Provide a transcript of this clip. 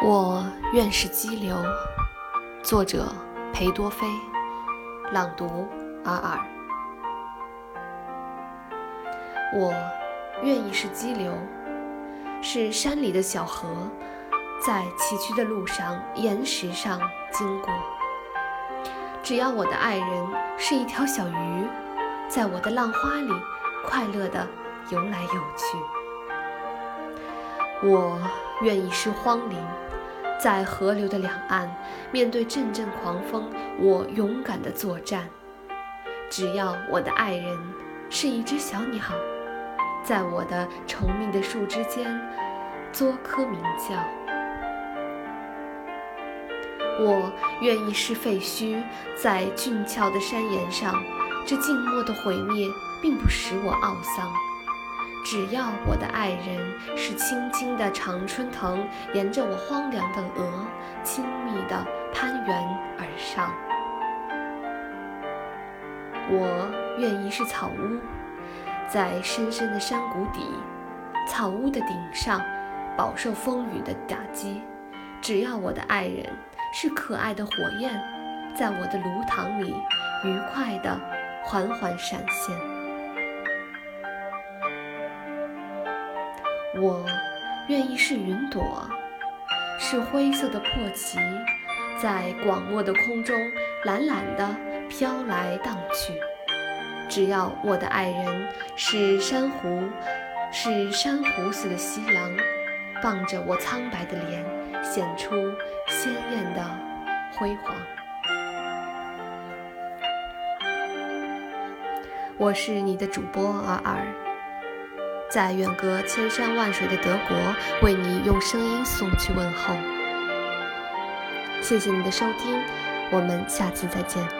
我愿是激流。作者：裴多菲。朗读：阿尔。我愿意是激流，是山里的小河，在崎岖的路上、岩石上经过。只要我的爱人是一条小鱼，在我的浪花里快乐地游来游去。我愿意是荒林。在河流的两岸，面对阵阵狂风，我勇敢地作战。只要我的爱人是一只小鸟，在我的稠密的树枝间作棵鸣叫。我愿意是废墟，在峻峭的山岩上，这静默的毁灭并不使我懊丧。只要我的爱人是青青的常春藤，沿着我荒凉的额，亲密地攀援而上。我愿意是草屋，在深深的山谷底，草屋的顶上，饱受风雨的打击。只要我的爱人是可爱的火焰，在我的炉膛里，愉快地缓缓闪现。我愿意是云朵，是灰色的破旗，在广漠的空中懒懒地飘来荡去。只要我的爱人是珊瑚，是珊瑚似的夕阳，傍着我苍白的脸，显出鲜艳的辉煌。我是你的主播尔尔。在远隔千山万水的德国，为你用声音送去问候。谢谢你的收听，我们下次再见。